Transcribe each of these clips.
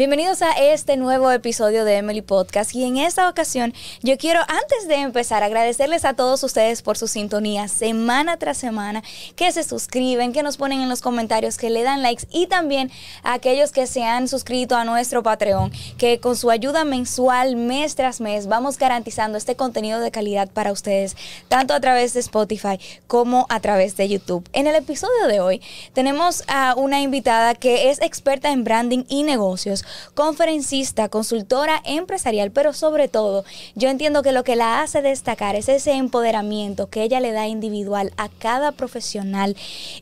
Bienvenidos a este nuevo episodio de Emily Podcast y en esta ocasión yo quiero antes de empezar agradecerles a todos ustedes por su sintonía semana tras semana, que se suscriben, que nos ponen en los comentarios, que le dan likes y también a aquellos que se han suscrito a nuestro Patreon, que con su ayuda mensual, mes tras mes, vamos garantizando este contenido de calidad para ustedes, tanto a través de Spotify como a través de YouTube. En el episodio de hoy tenemos a una invitada que es experta en branding y negocios conferencista, consultora empresarial, pero sobre todo yo entiendo que lo que la hace destacar es ese empoderamiento que ella le da individual a cada profesional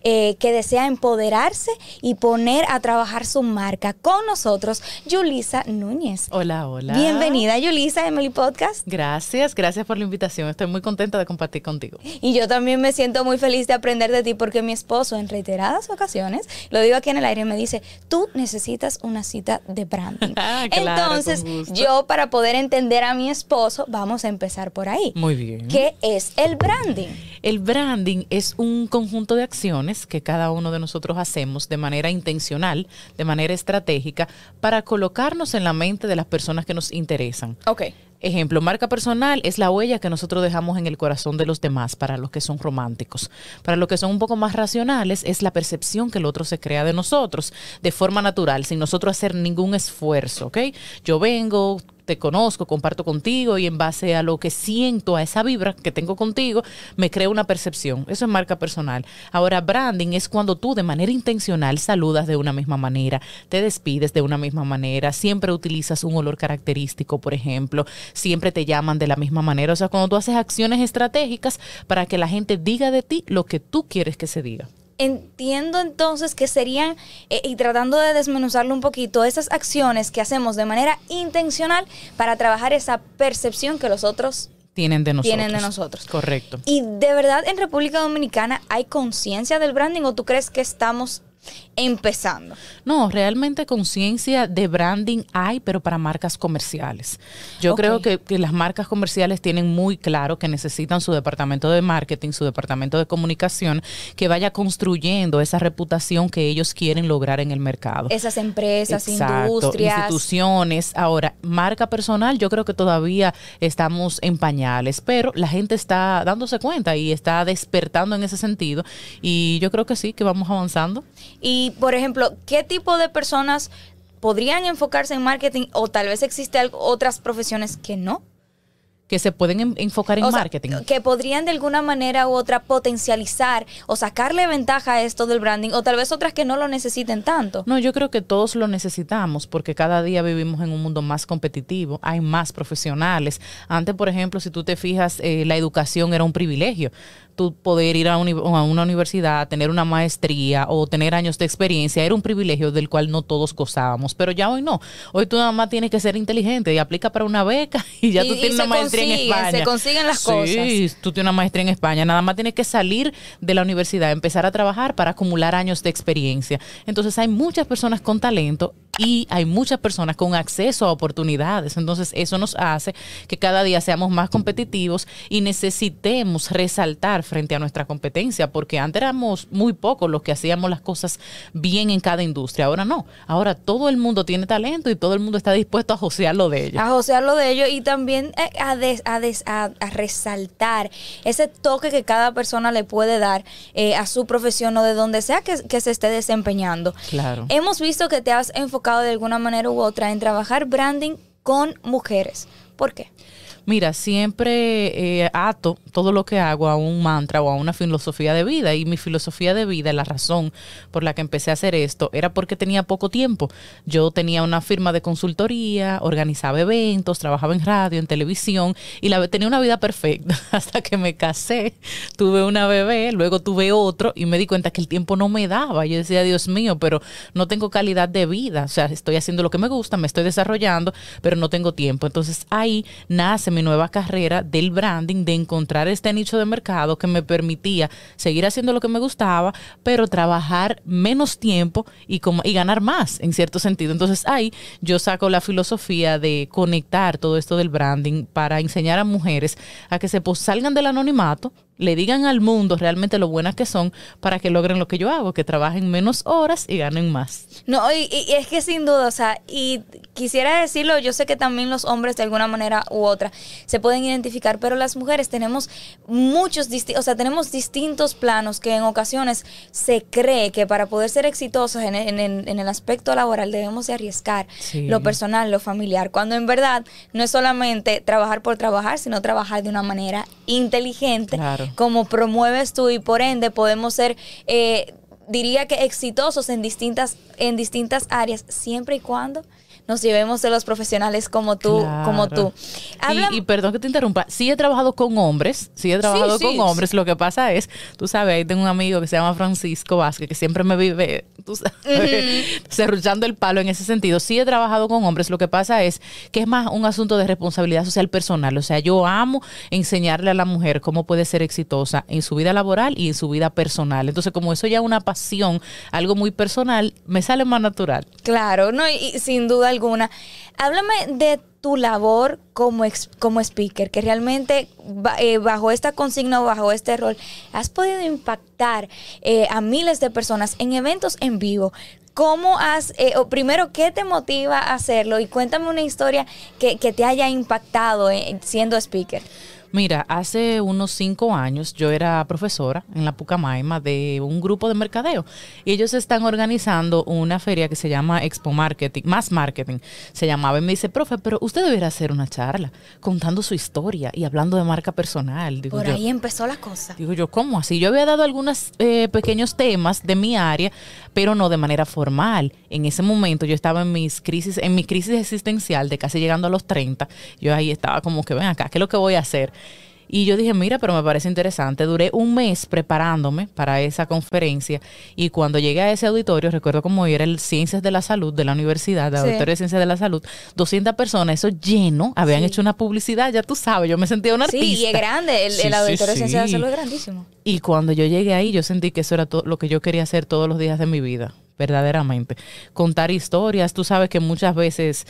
eh, que desea empoderarse y poner a trabajar su marca. Con nosotros, Yulisa Núñez. Hola, hola. Bienvenida, Yulisa, Emily Podcast. Gracias, gracias por la invitación. Estoy muy contenta de compartir contigo. Y yo también me siento muy feliz de aprender de ti porque mi esposo en reiteradas ocasiones, lo digo aquí en el aire, me dice, tú necesitas una cita de branding. Ah, claro, Entonces, yo para poder entender a mi esposo, vamos a empezar por ahí. Muy bien. ¿Qué es el branding? El branding es un conjunto de acciones que cada uno de nosotros hacemos de manera intencional, de manera estratégica, para colocarnos en la mente de las personas que nos interesan. Ok. Ejemplo, marca personal es la huella que nosotros dejamos en el corazón de los demás para los que son románticos. Para los que son un poco más racionales es la percepción que el otro se crea de nosotros de forma natural, sin nosotros hacer ningún esfuerzo, ¿ok? Yo vengo, te conozco, comparto contigo y en base a lo que siento, a esa vibra que tengo contigo, me creo una percepción. Eso es marca personal. Ahora, branding es cuando tú de manera intencional saludas de una misma manera, te despides de una misma manera, siempre utilizas un olor característico, por ejemplo, siempre te llaman de la misma manera. O sea, cuando tú haces acciones estratégicas para que la gente diga de ti lo que tú quieres que se diga. Entiendo entonces que serían, eh, y tratando de desmenuzarlo un poquito, esas acciones que hacemos de manera intencional para trabajar esa percepción que los otros Tienen de nosotros. tienen de nosotros. Correcto. ¿Y de verdad en República Dominicana hay conciencia del branding o tú crees que estamos empezando? No, realmente conciencia de branding hay, pero para marcas comerciales. Yo creo que, que las marcas comerciales tienen muy claro que necesitan su departamento de marketing, su departamento de comunicación, que vaya construyendo esa reputación que ellos quieren lograr en el mercado. Esas empresas, Exacto, industrias. instituciones. Ahora, marca personal, yo creo que todavía estamos en pañales, pero la gente está dándose cuenta y está despertando en ese sentido. Y yo creo que sí, que vamos avanzando. Y, por ejemplo, ¿qué tipo de personas podrían enfocarse en marketing o tal vez existe algo- otras profesiones que no? Que se pueden en- enfocar en O sea, marketing. que podrían de alguna manera u otra potencializar o sacarle ventaja a esto del branding o tal vez otras que no lo necesiten tanto. No, yo creo que todos lo necesitamos porque cada día vivimos en un mundo más competitivo, hay más profesionales. Antes, por ejemplo, si tú te fijas, eh, la educación era un privilegio. Tú poder ir a, uni- a una universidad, tener una maestría o tener años de experiencia era un privilegio del cual no todos gozábamos. Pero ya hoy no. Hoy tú nada más tienes que ser inteligente y aplica para una beca y ya Y- tú tienes una maestría en España. se consiguen las Sí, cosas. tú tienes una maestría en España, nada más tienes que salir de la universidad, empezar a trabajar para acumular años de experiencia. Entonces hay muchas personas con talento y hay muchas personas con acceso a oportunidades. Entonces eso nos hace que cada día seamos más competitivos y necesitemos resaltar frente a nuestra competencia, porque antes éramos muy pocos los que hacíamos las cosas bien en cada industria. Ahora no. Ahora todo el mundo tiene talento y todo el mundo está dispuesto a josearlo de ellos. A josearlo de ello y también eh, a, des- a des- a- a resaltar ese toque que cada persona le puede dar eh, a su profesión o de donde sea que, que se esté desempeñando. Claro. Hemos visto que te has enfocado de alguna manera u otra en trabajar branding con mujeres. ¿Por qué? Mira, siempre eh, ato todo lo que hago a un mantra o a una filosofía de vida. Y mi filosofía de vida, la razón por la que empecé a hacer esto, era porque tenía poco tiempo. Yo tenía una firma de consultoría, organizaba eventos, trabajaba en radio, en televisión y tenía una vida perfecta hasta que me casé. Tuve una bebé, luego tuve otro y me di cuenta que el tiempo no me daba. Yo decía, Dios mío, pero no tengo calidad de vida. O sea, estoy haciendo lo que me gusta, me estoy desarrollando, pero no tengo tiempo. Entonces ahí nace mi nueva carrera del branding, de encontrar este nicho de mercado que me permitía seguir haciendo lo que me gustaba, pero trabajar menos tiempo y, como, y ganar más, en cierto sentido. Entonces ahí yo saco la filosofía de conectar todo esto del branding para enseñar a mujeres a que se salgan del anonimato, le digan al mundo realmente lo buenas que son para que logren lo que yo hago, que trabajen menos horas y ganen más. No, y, es que sin duda, o sea, y quisiera decirlo, yo sé que también los hombres de alguna manera u otra se pueden identificar, pero las mujeres tenemos muchos, o sea, tenemos distintos planos que en ocasiones se cree que para poder ser exitosos en, el aspecto laboral debemos de arriesgar lo personal, lo familiar, cuando en verdad no es solamente trabajar por trabajar, sino trabajar de una manera inteligente. Claro como promueves tú y por ende podemos ser... Eh, diría que exitosos en distintas, en distintas áreas, siempre y cuando nos llevemos de los profesionales como tú, como tú. y, perdón que te interrumpa, sí he trabajado con hombres, sí he trabajado con hombres, lo que pasa es, tú sabes, ahí tengo un amigo que se llama Francisco Vázquez, que siempre me vive, tú sabes, cerruchando el palo en ese sentido. Sí he trabajado con hombres, lo que pasa es que es más un asunto de responsabilidad social personal, o sea, yo amo enseñarle a la mujer cómo puede ser exitosa en su vida laboral y en su vida personal. Entonces, como eso ya es una pasión, algo muy personal, me sale más natural. Claro, no, y sin duda alguna. Háblame de tu labor como, como speaker, que realmente eh, bajo esta consigna o bajo este rol has podido impactar eh, a miles de personas en eventos en vivo. ¿Cómo has, eh, o primero, qué te motiva a hacerlo? Y cuéntame una historia que, que te haya impactado siendo speaker. Mira, hace unos cinco años yo era profesora en la Pucamaima de un grupo de mercadeo y ellos están organizando una feria que se llama Expo Marketing, más marketing se llamaba y me dice, profe, pero usted debería hacer una charla contando su historia y hablando de marca personal. Por ahí empezó la cosa. Digo yo, ¿cómo así? Yo había dado algunos eh, pequeños temas de mi área, pero no de manera formal. En ese momento yo estaba en mis crisis, en mi crisis existencial de casi llegando a los 30. Yo ahí estaba como que, ven acá, ¿qué es lo que voy a hacer? Y yo dije, mira, pero me parece interesante. Duré un mes preparándome para esa conferencia y cuando llegué a ese auditorio, recuerdo como era el Ciencias de la Salud de la Universidad, de Auditorio de Ciencias de la Salud, 200 personas, eso lleno, habían hecho una publicidad, ya tú sabes, yo me sentía una artista. Sí, y es grande, el, Auditorio de Ciencias de la Salud es grandísimo. Y cuando yo llegué ahí, yo sentí que eso era todo lo que yo quería hacer todos los días de mi vida verdaderamente. Contar historias, tú sabes que muchas veces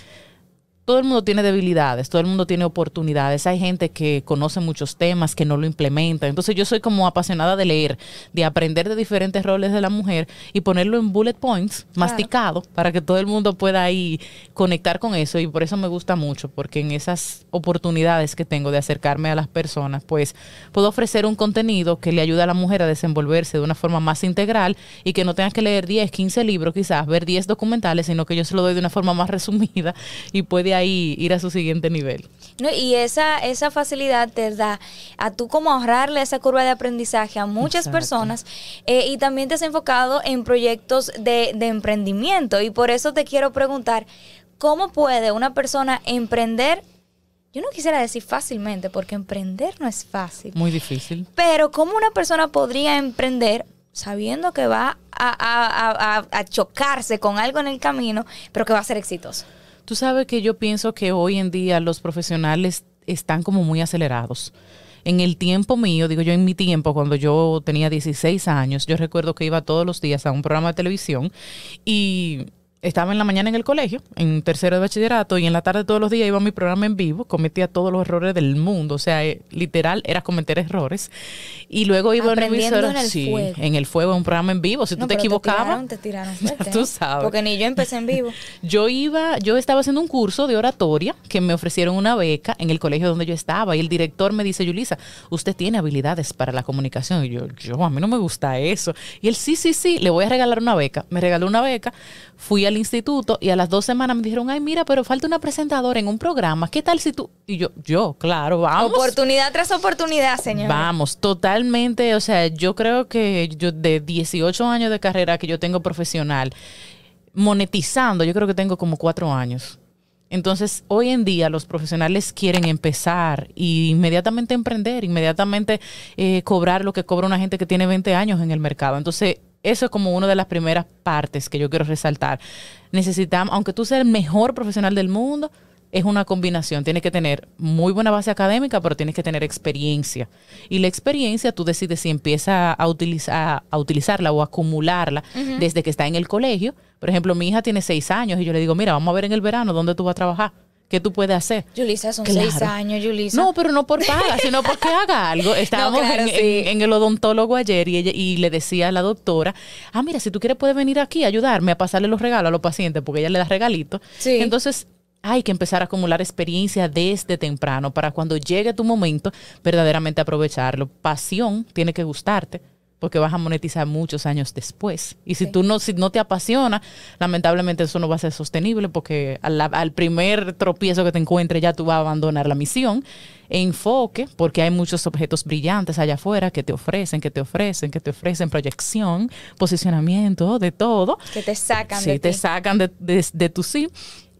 todo el mundo tiene debilidades, todo el mundo tiene oportunidades. Hay gente que conoce muchos temas, que no lo implementa. Entonces yo soy como apasionada de leer, de aprender de diferentes roles de la mujer y ponerlo en bullet points, masticado, para que todo el mundo pueda ahí conectar con eso. Y por eso me gusta mucho, porque en esas oportunidades que tengo de acercarme a las personas, pues puedo ofrecer un contenido que le ayude a la mujer a desenvolverse de una forma más integral y que no tenga que leer 10, 15 libros quizás, ver 10 documentales, sino que yo se lo doy de una forma más resumida y puede ahí ir a su siguiente nivel. No, y esa, esa facilidad te da a tú como ahorrarle esa curva de aprendizaje a muchas personas eh, y también te has enfocado en proyectos de, de emprendimiento y por eso te quiero preguntar, ¿cómo puede una persona emprender yo no quisiera decir fácilmente, porque emprender no es fácil. Muy difícil. Pero ¿cómo una persona podría emprender sabiendo que va a, a, a, a, chocarse con algo en el camino, pero que va a ser exitoso? Tú sabes que yo pienso que hoy en día los profesionales están como muy acelerados. En el tiempo mío, digo yo en mi tiempo, cuando yo tenía 16 años, yo recuerdo que iba todos los días a un programa de televisión y estaba en la mañana en el colegio, en tercero de bachillerato, y en la tarde todos los días iba a mi programa en vivo, cometía todos los errores del mundo, o sea, eh, literal era cometer errores. Y luego iba a una emisora, en el sí, fuego. en el fuego, un programa en vivo. Si tú te equivocabas, te tiraron, tú sabes. Porque ni yo empecé en vivo. yo iba, yo estaba haciendo un curso de oratoria que me ofrecieron una beca en el colegio donde yo estaba, y el director me dice, Yulisa, usted tiene habilidades para la comunicación. Y yo, yo, a mí no me gusta eso. Y él, sí, sí, sí, le voy a regalar una beca. Me regaló una beca, fui al instituto y a las dos semanas me dijeron, ay, mira, pero falta una presentadora en un programa. ¿Qué tal si tú? Y yo, yo, claro, vamos. Oportunidad tras oportunidad, señor. Vamos, totalmente. O sea, yo creo que yo de 18 años de carrera que yo tengo profesional, monetizando, yo creo que tengo como cuatro años. Entonces, hoy en día los profesionales quieren empezar y inmediatamente emprender, inmediatamente eh, cobrar lo que cobra una gente que tiene 20 años en el mercado. Entonces, eso es como una de las primeras partes que yo quiero resaltar. Necesitamos, aunque tú seas el mejor profesional del mundo, es una combinación. Tienes que tener muy buena base académica, pero tienes que tener experiencia. Y la experiencia tú decides si empieza a, utilizar, a utilizarla o acumularla desde que está en el colegio. Por ejemplo, mi hija tiene seis años y yo le digo, mira, vamos a ver en el verano dónde tú vas a trabajar. ¿Qué tú puedes hacer? Yulisa, son seis años, Yulisa. No, pero no por paga, sino porque haga algo. Estábamos en, el odontólogo ayer y, ella, y le decía a la doctora, ah, mira, si tú quieres puedes venir aquí a ayudarme a pasarle los regalos a los pacientes, porque ella le da regalitos. Sí. Entonces, hay que empezar a acumular experiencia desde temprano para cuando llegue tu momento verdaderamente aprovecharlo. Pasión tiene que gustarte porque vas a monetizar muchos años después. Y si tú no, si no te apasiona, lamentablemente eso no va a ser sostenible porque al, primer tropiezo que te encuentres ya tú vas a abandonar la misión. enfoque, porque hay muchos objetos brillantes allá afuera que te ofrecen, que te ofrecen, que te ofrecen proyección, posicionamiento, de todo. Que te sacan sí, te sacan de, de tu sí.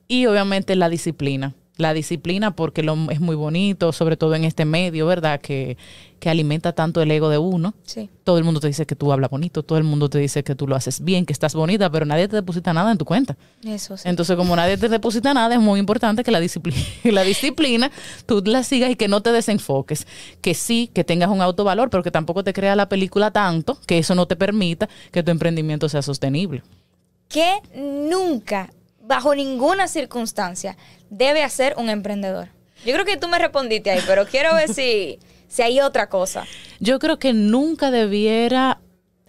Y obviamente la disciplina la disciplina porque lo, es muy bonito, sobre todo en este medio, ¿verdad? Que, que alimenta tanto el ego de uno. Sí. Todo el mundo te dice que tú hablas bonito, todo el mundo te dice que tú lo haces bien, que estás bonita, pero nadie te deposita nada en tu cuenta. Eso sí. Entonces, como nadie te deposita nada, es muy importante que la disciplina, la disciplina tú la sigas y que no te desenfoques. Que sí, que tengas un autovalor, pero que tampoco te crea la película tanto que eso no te permita que tu emprendimiento sea sostenible. Que nunca bajo ninguna circunstancia debe hacer un emprendedor? Yo creo que tú me respondiste ahí, pero quiero ver si, si hay otra cosa. Yo creo que nunca debiera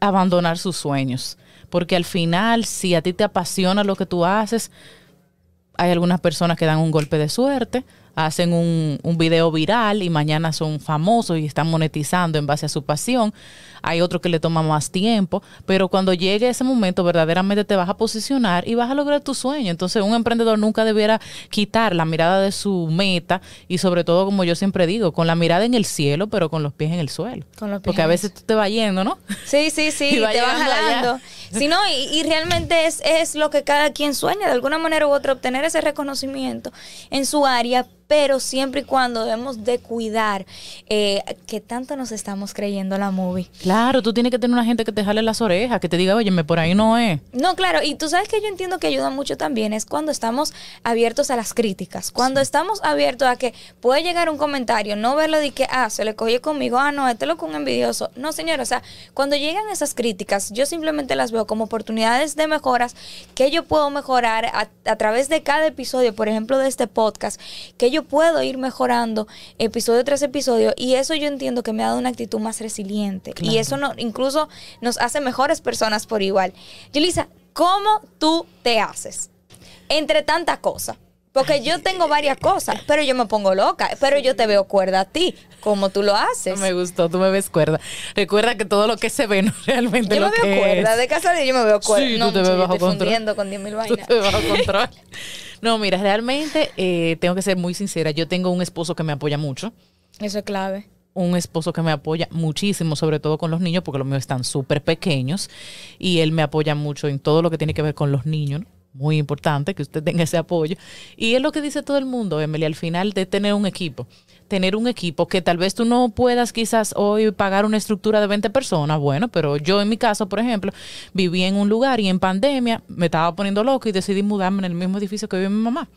abandonar sus sueños, porque al final, si a ti te apasiona lo que tú haces, hay algunas personas que dan un golpe de suerte, hacen un, un video viral y mañana son famosos y están monetizando en base a su pasión hay otro que le toma más tiempo, pero cuando llegue ese momento verdaderamente te vas a posicionar y vas a lograr tu sueño. Entonces un emprendedor nunca debiera quitar la mirada de su meta y sobre todo, como yo siempre digo, con la mirada en el cielo, pero con los pies en el suelo. Porque a veces tú te vas yendo, ¿no? Sí, sí, sí, y te vas jalando. Sí, no, y, realmente es, es lo que cada quien sueña, de alguna manera u otra, obtener ese reconocimiento en su área, pero siempre y cuando debemos de cuidar eh, que tanto nos estamos creyendo la movie. Claro, tú tienes que tener una gente que te jale las orejas, que te diga, oye, por ahí no es. No, claro, y tú sabes que yo entiendo que ayuda mucho también es cuando estamos abiertos a las críticas, cuando estamos abiertos a que puede llegar un comentario, no verlo de que, ah, se le cogió conmigo, ah, no, este lo con un envidioso. No, señor, o sea, cuando llegan esas críticas, yo simplemente las veo como oportunidades de mejoras que yo puedo mejorar a, a través de cada episodio, por ejemplo, de este podcast, que yo puedo ir mejorando episodio tras episodio y eso yo entiendo que me ha dado una actitud más resiliente. Y eso no, incluso nos hace mejores personas por igual. Yulisa, ¿cómo tú te haces? Entre tanta cosa. Porque yo tengo varias cosas, pero yo me pongo loca, pero yo te veo cuerda a ti, como tú lo haces. me gustó, tú me ves cuerda. Recuerda que todo lo que se ve no realmente yo lo me veo cuerda, de casa yo me veo cuerda. Sí, tú te ves bajo control. con 10 mil vainas. Tú te bajo control. No, mira, realmente eh, tengo que ser muy sincera. Yo tengo un esposo que me apoya mucho. Eso es clave un esposo que me apoya muchísimo, sobre todo con los niños, porque los míos están súper pequeños, y él me apoya mucho en todo lo que tiene que ver con los niños. Muy importante que usted tenga ese apoyo. Y es lo que dice todo el mundo, Emily, al final de tener un equipo. Tener un equipo que tal vez tú no puedas quizás hoy pagar una estructura de 20 personas, bueno, pero yo en mi caso, por ejemplo, viví en un lugar y en pandemia me estaba poniendo loco y decidí mudarme en el mismo edificio que vive mi mamá.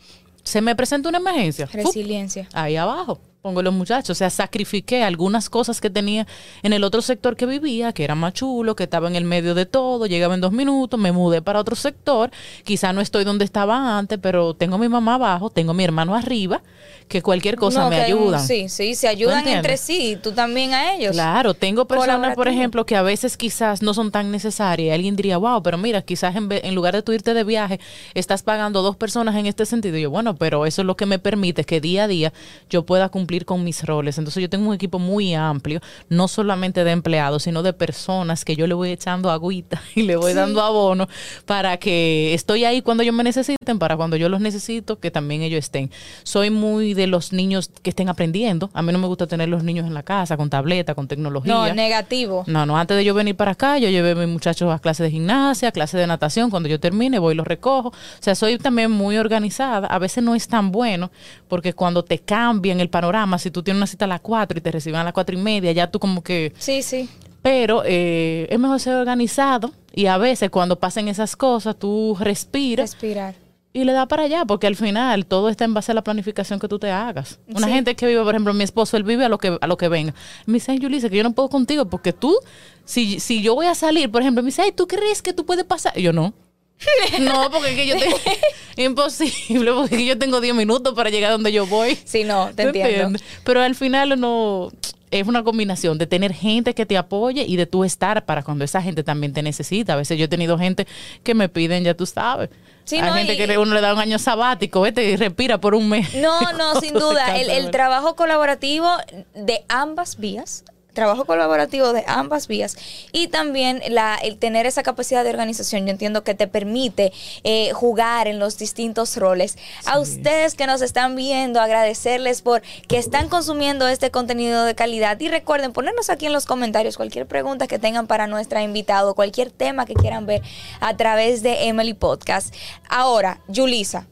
Se me presenta una emergencia. Resiliencia. ahí abajo pongo los muchachos. O sea, sacrifiqué algunas cosas que tenía en el otro sector que vivía, que era más chulo, que estaba en el medio de todo, llegaba en dos minutos, me mudé para otro sector. Quizá no estoy donde estaba antes, pero tengo a mi mamá abajo, tengo a mi hermano arriba, que cualquier cosa me ayuda. Sí, sí, se ayudan entre sí, tú también a ellos. Claro, tengo personas, por ejemplo, que a veces quizás no son tan necesarias. Alguien diría, wow, pero mira, quizás en, en lugar de tú irte de viaje, estás pagando dos personas en este sentido. Y yo, bueno, pero eso es lo que me permite que día a día yo pueda cumplir con mis roles. Entonces yo tengo un equipo muy amplio, no solamente de empleados, sino de personas que yo le voy echando agüita y le voy dando abono para que estoy ahí cuando ellos me necesiten, para cuando yo los necesito, que también ellos estén. Soy muy de los niños que estén aprendiendo. A mí no me gusta tener los niños en la casa con tableta, con tecnología. No, negativo. No, no, antes de yo venir para acá, yo llevé a mis muchachos a clases de gimnasia, clases de natación. Cuando yo termine, voy y los recojo. O sea, soy también muy organizada. A veces no es tan bueno porque cuando te cambian el panorama, si tú tienes una cita a las 4 y te reciben a las 4 y media, ya tú como que... Sí, sí. Pero eh, es mejor ser organizado y a veces cuando pasen esas cosas, tú respiras. Respirar. y le da para allá, porque al final todo está en base a la planificación que tú te hagas. Una Sí. gente que vive, por ejemplo, mi esposo, él vive a lo que a lo que venga. Me dice, ay, Yulisa, que yo no puedo contigo, porque tú, si, si yo voy a salir, por ejemplo, me dice, ay, ¿tú crees que tú puedes pasar? Y yo no. No, porque es que yo tengo, imposible, porque es que yo tengo 10 minutos para llegar donde yo voy. Sí, no, te ¿Tú entiendo. entiendes? Pero al final no es una combinación de tener gente que te apoye y de tú estar para cuando esa gente también te necesita. A veces yo he tenido gente que me piden, ya tú sabes. Sí, Hay no, gente y- que uno le da un año sabático, vete y respira por un mes. No, no, sin duda. El, el trabajo colaborativo de ambas vías. Trabajo colaborativo de ambas vías y también la, el tener esa capacidad de organización, yo entiendo que te permite eh, jugar en los distintos roles. A ustedes que nos están viendo, agradecerles por que están consumiendo este contenido de calidad y recuerden ponernos aquí en los comentarios cualquier pregunta que tengan para nuestra invitado, cualquier tema que quieran ver a través de Emily Podcast. Ahora, Yulisa,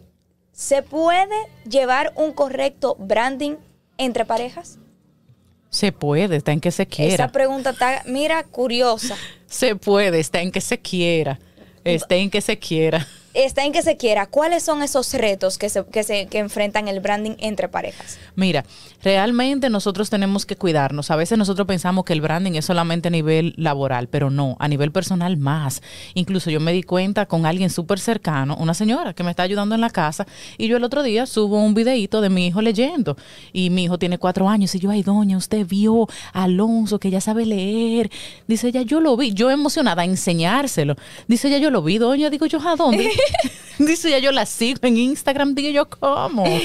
¿Se puede llevar un correcto branding entre parejas? Se puede, está en que se quiera. Esa pregunta está, mira, curiosa. Se puede, está en que se quiera. Está en que se quiera. Está en que se quiera. ¿Cuáles son esos retos que se, que se que enfrentan el branding entre parejas? Mira, realmente nosotros tenemos que cuidarnos. A veces nosotros pensamos que el branding es solamente a nivel laboral, pero no, a nivel personal más. Incluso yo me di cuenta con alguien súper cercano, una señora que me está ayudando en la casa, y yo el otro día subo un videíto de mi hijo leyendo, y mi hijo tiene cuatro años, y yo, ay, doña, usted vio a Alonso que ya sabe leer. Dice ella, yo lo vi, yo emocionada a enseñárselo. Dice ella, yo lo vi, doña, digo yo, ¿a dónde? Dice ella, yo la sigo en Instagram, digo yo, ¿cómo?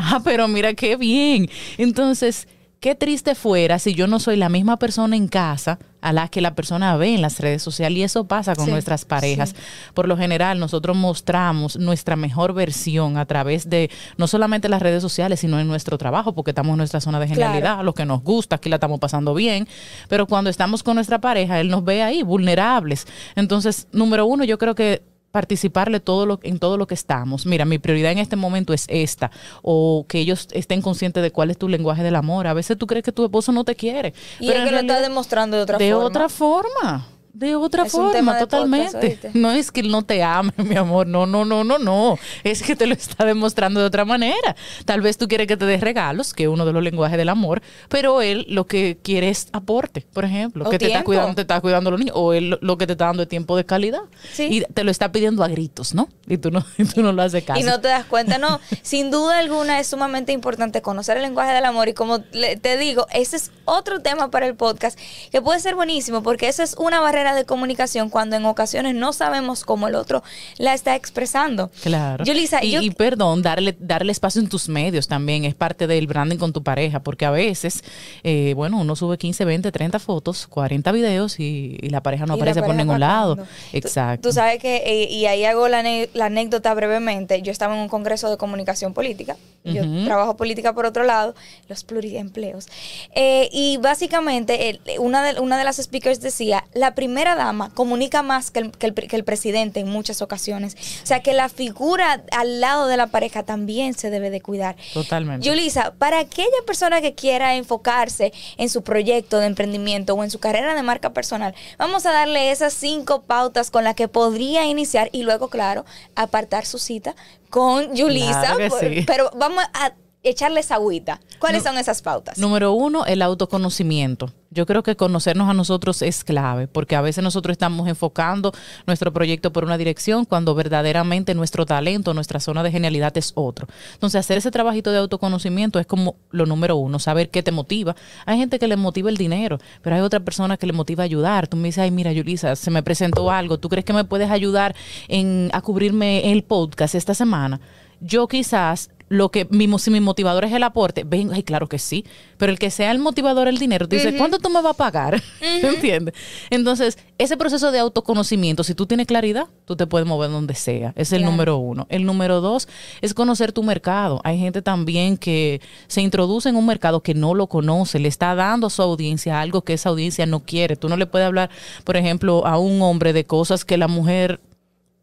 Ah, pero mira qué bien. Entonces, qué triste fuera si yo no soy la misma persona en casa a la que la persona ve en las redes sociales y eso pasa con Sí, nuestras parejas. Por lo general, nosotros mostramos nuestra mejor versión a través de no solamente las redes sociales, sino en nuestro trabajo, porque estamos en nuestra zona de Claro. genialidad, lo que nos gusta, aquí la estamos pasando bien, pero cuando estamos con nuestra pareja, él nos ve ahí vulnerables. Entonces, número uno, yo creo que participarle todo lo, en todo lo que estamos. Mira, mi prioridad en este momento es esta. O que ellos estén conscientes de cuál es tu lenguaje del amor. A veces tú crees que tu esposo no te quiere. Y pero es que lo está demostrando de otra de forma. otra forma. De otra Es forma, totalmente. no es que él no te ame, mi amor. No, no, no, no, no. Es que te lo está demostrando de otra manera. Tal vez tú quieres que te dé regalos, que es uno de los lenguajes del amor, pero él lo que quiere es aporte, por ejemplo. O que te está cuidando, te está cuidando los niños. O él lo- que te está dando es tiempo de calidad. Sí. Y te lo está pidiendo a gritos, ¿no? Y tú no, y tú no lo haces caso. Y no te das cuenta, no. Sin duda alguna es sumamente importante conocer el lenguaje del amor y como te digo, ese es otro tema para el podcast que puede ser buenísimo porque esa es una barrera de comunicación cuando en ocasiones no sabemos cómo el otro la está expresando. Claro. Y, yo- y perdón, darle, darle espacio en tus medios también es parte del branding con tu pareja, porque a veces, eh, bueno, uno sube 15, 20, 30 fotos, 40 videos y, y la pareja no Y aparece por pareja ningún lado. Exacto. Tú, tú sabes que, eh, y ahí hago la anécdota brevemente, yo estaba en un congreso de comunicación política, yo trabajo política por otro lado, los pluriempleos, eh, y básicamente el- una, de, una de las speakers decía, la primera dama comunica más que el, que el pre- que el presidente en muchas ocasiones, o sea que la figura al lado de la pareja también se debe de cuidar. Totalmente. Yulisa, para aquella persona que quiera enfocarse en su proyecto de emprendimiento o en su carrera de marca personal, vamos a darle esas cinco pautas con las que podría iniciar y luego, claro, apartar su cita con Yulisa. Claro que por- sí. Pero vamos a echarles agüita. ¿Cuáles No. son esas pautas? Número uno, el autoconocimiento. Yo creo que conocernos a nosotros es clave, porque a veces nosotros estamos enfocando nuestro proyecto por una dirección cuando verdaderamente nuestro talento, nuestra zona de genialidad es otro. Entonces, hacer ese trabajito de autoconocimiento es como lo número uno, saber qué te motiva. Hay gente que le motiva el dinero, pero hay otra persona que le motiva ayudar. Tú me dices, ay, mira, Yulisa, se me presentó algo. ¿Tú crees que me puedes ayudar en, a cubrirme el podcast esta semana? Yo quizás lo que mi, si mi motivador es el aporte, ven, ay, claro que sí, pero el que sea el motivador el dinero, tú dices, ¿cuánto tú me vas a pagar? ¿Entiendes? Entonces, ese proceso de autoconocimiento, si tú tienes claridad, tú te puedes mover donde sea. Es el Claro. número uno. El número dos es conocer tu mercado. Hay gente también que se introduce en un mercado que no lo conoce, le está dando a su audiencia algo que esa audiencia no quiere. Tú no le puedes hablar, por ejemplo, a un hombre de cosas que la mujer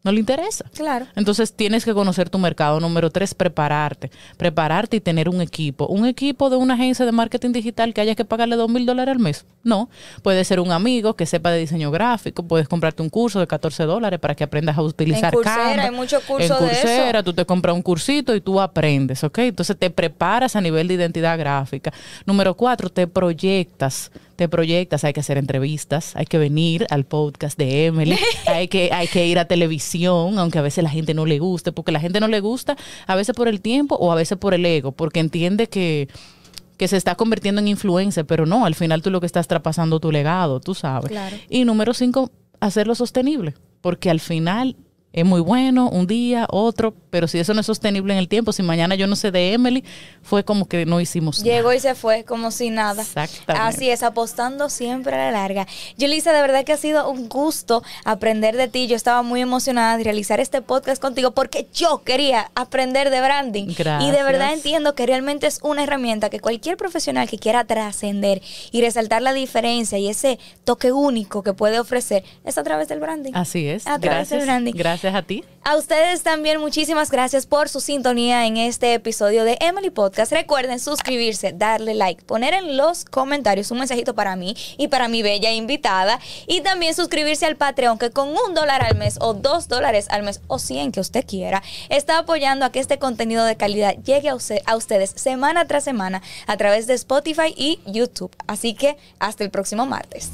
no le interesa. Claro. Entonces tienes que conocer tu mercado. Número tres, prepararte. Prepararte y tener un equipo. Un equipo de una agencia de marketing digital que haya que pagarle dos mil dólares al mes. No. Puede ser un amigo que sepa de diseño gráfico. Puedes comprarte un curso de 14 dólares para que aprendas a utilizar En Coursera Canva. hay muchos cursos En de eso. Coursera tú te compras un cursito y tú aprendes, ¿ok? Entonces te preparas a nivel de identidad gráfica. Número cuatro, te proyectas. Te proyectas, hay que hacer entrevistas, hay que venir al podcast de Emily, hay que, hay que ir a televisión, aunque a veces la gente no le guste, porque la gente no le gusta a veces por el tiempo o a veces por el ego, porque entiende que, que se está convirtiendo en influencer, pero no, al final tú lo que estás traspasando tu legado, tú sabes. Claro. Y número cinco, hacerlo sostenible, porque al final es muy bueno un día, otro, pero si eso no es sostenible en el tiempo, si mañana yo no sé de Emily, fue como que no hicimos Llegó nada. y se fue como si nada. Exactamente. Así es, apostando siempre a la larga. Yulisa, de verdad que ha sido un gusto aprender de ti. Yo estaba muy emocionada de realizar este podcast contigo porque yo quería aprender de branding. Y de verdad Gracias. entiendo que realmente es una herramienta que cualquier profesional que quiera trascender y resaltar la diferencia y ese toque único que puede ofrecer es a través del branding. Así es. A través del Gracias. branding. Gracias a ti. A ustedes también muchísimas gracias por su sintonía en este episodio de Emily Podcast. Recuerden suscribirse, darle like, poner en los comentarios un mensajito para mí y para mi bella invitada y también suscribirse al Patreon que con un dólar al mes o dos dólares al mes o cien que usted quiera está apoyando a que este contenido de calidad llegue a, usted- a ustedes semana tras semana a través de Spotify y YouTube. Así que hasta el próximo martes.